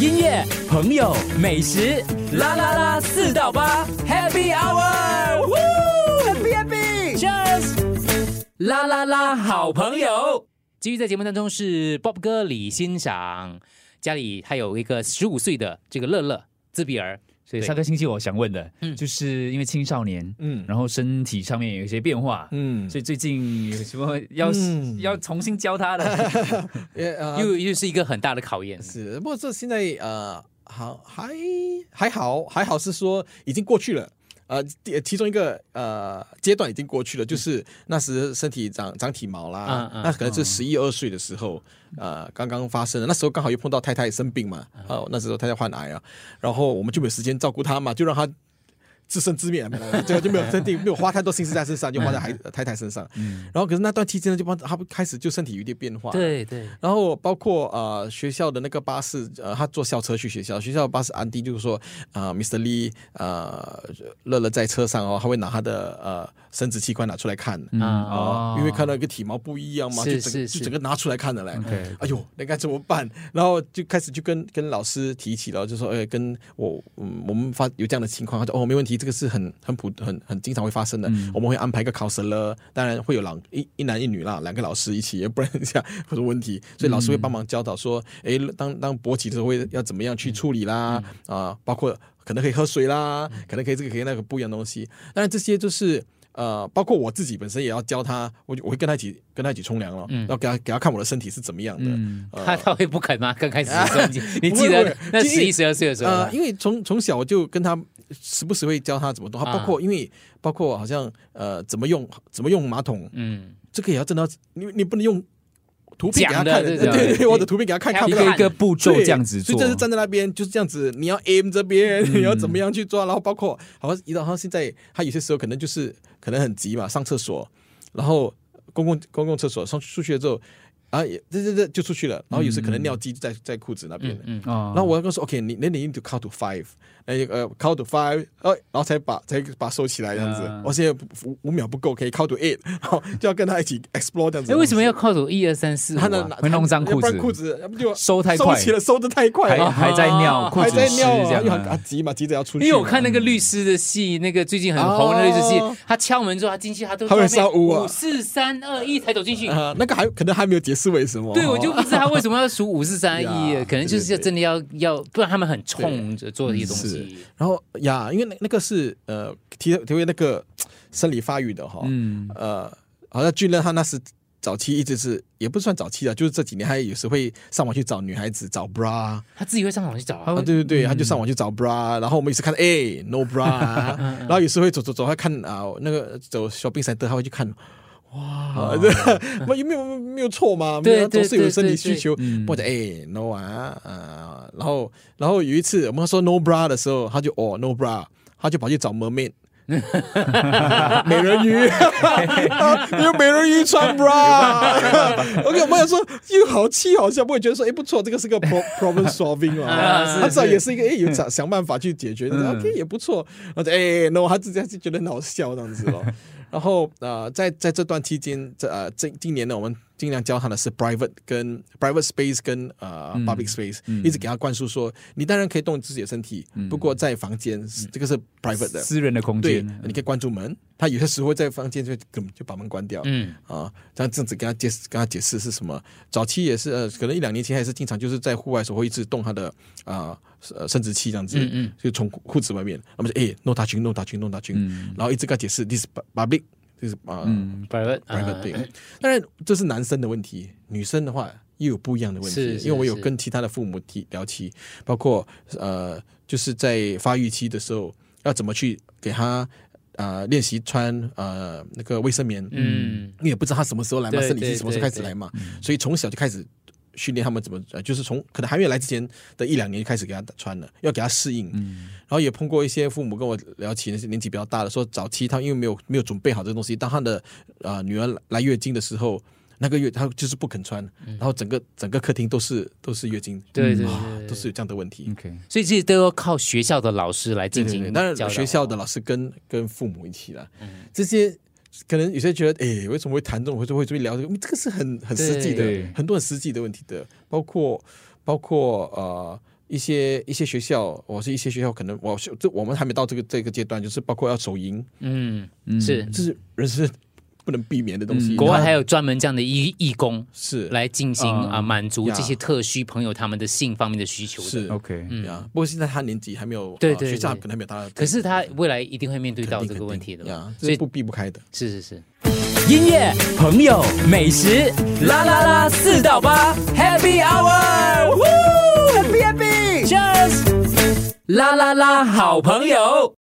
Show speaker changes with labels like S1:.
S1: 音乐、朋友、美食，啦啦啦，四到八，Happy Hour，Happy Happy，Cheers，啦啦啦，好朋友。继续在节目当中是 Bob 哥李欣赏，家里还有一个十五岁的这个乐乐自闭儿，
S2: 所以
S1: 对
S2: 上个星期我想问的，
S1: 嗯
S2: 就是因为青少年，
S3: 嗯
S2: 然后身体上面有一些变化，
S3: 嗯，
S2: 所以最近有什么要、
S3: 嗯
S2: 要重新教他的？
S1: 又又是一个很大的考验。
S3: 是，不过这现在呃，好还还好，还好是说已经过去了。呃，第其中一个呃阶段已经过去了，就是那时身体长长体毛啦，
S1: 嗯嗯
S3: 那可能是十一二岁的时候，呃，刚刚发生的。那时候刚好又碰到太太生病嘛，哦，那时候太太患癌啊，然后我们就没有时间照顾她嘛，就让她自生自灭，这个就没有身体没有花太多心思在身上，就花在孩太太身上。然后可是那段期间呢，就帮他开始就身体有一点变化，
S1: 对对，
S3: 然后包括呃学校的那个巴士，呃，他坐校车去学校，学校巴士安迪就是说，呃，Mr. Lee，呃，乐乐在车上哦，他会拿他的呃生殖器官拿出来看，
S2: 嗯
S1: 哦
S3: 因为看到一个体毛不一样嘛，就整个拿出来看的嘞。
S2: OK
S3: 哎呦，那该怎么办？然后就开始就跟跟老师提起了，就说，哎，跟我，嗯，我们发有这样的情况，他说，哦，没问题，这个是很很普很很经常会发生的，我们会安排一个考生了，当然会有两一一男一女啦，两个老师一起，不然这样很多问题，所以老师会帮忙教导说，哎，当当勃起的时候会要怎么样去处理啦，啊、包括可能可以喝水啦，可能可以这个可以那个不一样的东西，当然这些就是。呃，包括我自己本身也要教他，我就我会跟他一起跟他一起冲凉了，然后给他给他看我的身体是怎么样的，
S2: 嗯。
S3: 呃。
S1: 他他会不肯吗？刚开始的时候，你 你记得那十一十二岁的时候
S3: 呃，因为从从小我就跟他时不时会教他怎么动，包括、因为包括好像呃怎么用怎么用马桶，
S1: 嗯，
S3: 这个也要真的要你你不能用图片给他看，对
S1: 对对
S3: 对对，我的图片给他看，看
S1: 一
S3: 不到
S2: 一个一个步骤这样子做，
S3: 所以这是站在那边就是这样子，你要 aim 这边，你 要怎么样去抓，然后包括好像一到他现在他有些时候可能就是可能很急嘛，上厕所，然后公共公共厕所上出去了之后。啊，也这这这就出去了，然后有时可能尿迹在在裤子那边，
S1: 嗯
S2: 哦
S3: 然后我要跟他说，OK，你那你 need to count to five，呃呃 count to five，呃，然后才把才把它收起来这样子。
S2: 嗯
S3: 我现在五五秒不够，可以 count to eight，然后就要跟他一起 explore 这样子。
S1: 哎，为什么要 cut to 一二三四五
S3: 他的
S1: 啊？
S2: 会弄脏裤子
S3: 要不然裤子要不就
S2: 收太快
S3: 收起了，收的太快了，
S2: 还还在尿，裤
S3: 还
S2: 子
S3: 尿啊，
S2: 这样
S3: 很啊
S2: 啊。
S3: 急嘛，急着要出去。
S1: 因为我看那个律师的戏，那个最近很红的律师戏
S3: 哦，
S1: 他敲门之后，他进去，他都
S3: 他会
S1: 在那边
S3: 烧屋啊
S1: 五四三二一才走进去。
S3: 啊，那个还可能还没有解释为什么。
S1: 对，我就
S3: 哦
S1: 不知道他为什么要数五四三二一，可能就是真的要要，不然他们很冲着做这些东西。
S3: 然后呀，因为那那个是呃提提为那个生理发育的哈，
S2: 嗯，
S3: 呃，好像俊乐他那时早期一直是也不算早期啊，就是这几年他有时会上网去找女孩子找 bra
S1: 他自己会上网去找啊
S3: 啊，对对对，他就上网去找 bra，然后我们有时看哎 no bra，然后有时会走走走，他看啊那个走 shopping center 他会去看。哇，有没有没有错嘛？
S1: 对
S3: 没有总是有生理需求
S2: 嗯，
S3: 或者哎 no 啊啊，然后然后有一次我们说 no bra 的时候，他就哦 no bra，他就跑去找 mermaid。美人鱼，有美人鱼穿 bra。OK，我们想说又好气好笑，不会觉得说，哎，不错，这个是个 pro problem solving
S1: 啊
S3: 他至少也是一个，哎，有想想办法去解决
S2: 嗯
S3: ，OK 也不错。然后哎，no，他自己就觉得很好笑这样子咯。然后呃，在在这段期间，这呃这今年呢，我们尽量教他的是 private 跟 private space 跟呃、
S2: 嗯
S3: public space，、
S2: 嗯。
S3: 一直给他灌输说，你当然可以动自己的身体，不过在房间、这个是 private 的，
S2: 私人的空
S3: 对
S2: 间，，
S3: 你可以关住门。他有些时候在房间就根本就把门关掉，
S1: 嗯，
S3: 啊，这样这样子跟他解释，跟他解释是什么。早期也是，呃，可能一两年前还是经常就是在户外的时候会一直动他的啊呃生殖器这样子，
S1: 嗯嗯。
S3: 就从裤子外面，那么就哎 no touching no touching no touching，、
S2: 嗯。
S3: 然后一直跟他解释 this is public，this is 啊、
S2: 嗯
S1: private
S3: private 对。当然这是男生的问题，女生的话又有不一样的问题，
S1: 是是
S3: 因为我有跟其他的父母提聊起，包括呃就是在发育期的时候要怎么去给他。呃，练习穿呃那个卫生棉，
S1: 嗯
S3: 你也不知道他什么时候来嘛，生理期什么时候开始来嘛，所以从小就开始训练他们怎么，呃，就是从可能还没有来之前的一两年就开始给他穿了，要给他适应。然后也碰过一些父母跟我聊起，那些年纪比较大的，说早期他因为没有没有准备好这个东西，当他的呃女儿来月经的时候，那个月他就是不肯穿，然后整个整个客厅都是都是月经，
S1: 对对
S3: 啊
S1: 对，
S3: 都是有这样的问题。
S2: OK，
S1: 所以这些都要靠学校的老师来
S3: 对对对，
S1: 进行
S3: 当然学校的老师跟跟父母一起啦，这些可能有些觉得，哎，为什么会谈这种，会会会聊这个？嗯这个是很很实际的，很多很实际的问题的，包括包括呃一些一些学校，我是一些学校可能我是这我们还没到这个这个阶段，就是包括要手淫，
S4: 嗯，
S2: 嗯
S4: 是。
S3: 这是人是不能避免的东西。
S2: 嗯
S4: 国外还有专门这样的义义工
S3: 是。
S4: 来进行
S2: 啊
S4: 啊满足这些特需朋友他们的性方面的需求的。
S3: 是。
S2: OK，
S4: 嗯。
S3: 呀，不过现在他年纪还没有，
S4: 对对
S3: 呃学校
S4: 对
S3: 可能还没有他，
S4: 可是他未来一定会面对到这个问题的嘛，
S3: 呀，
S4: 所以
S3: 不避不开的。
S4: 是是是。
S1: 音乐、朋友、美食，啦啦啦，四到八，Happy Hour，Happy Happy，Cheers，啦啦啦，好朋友。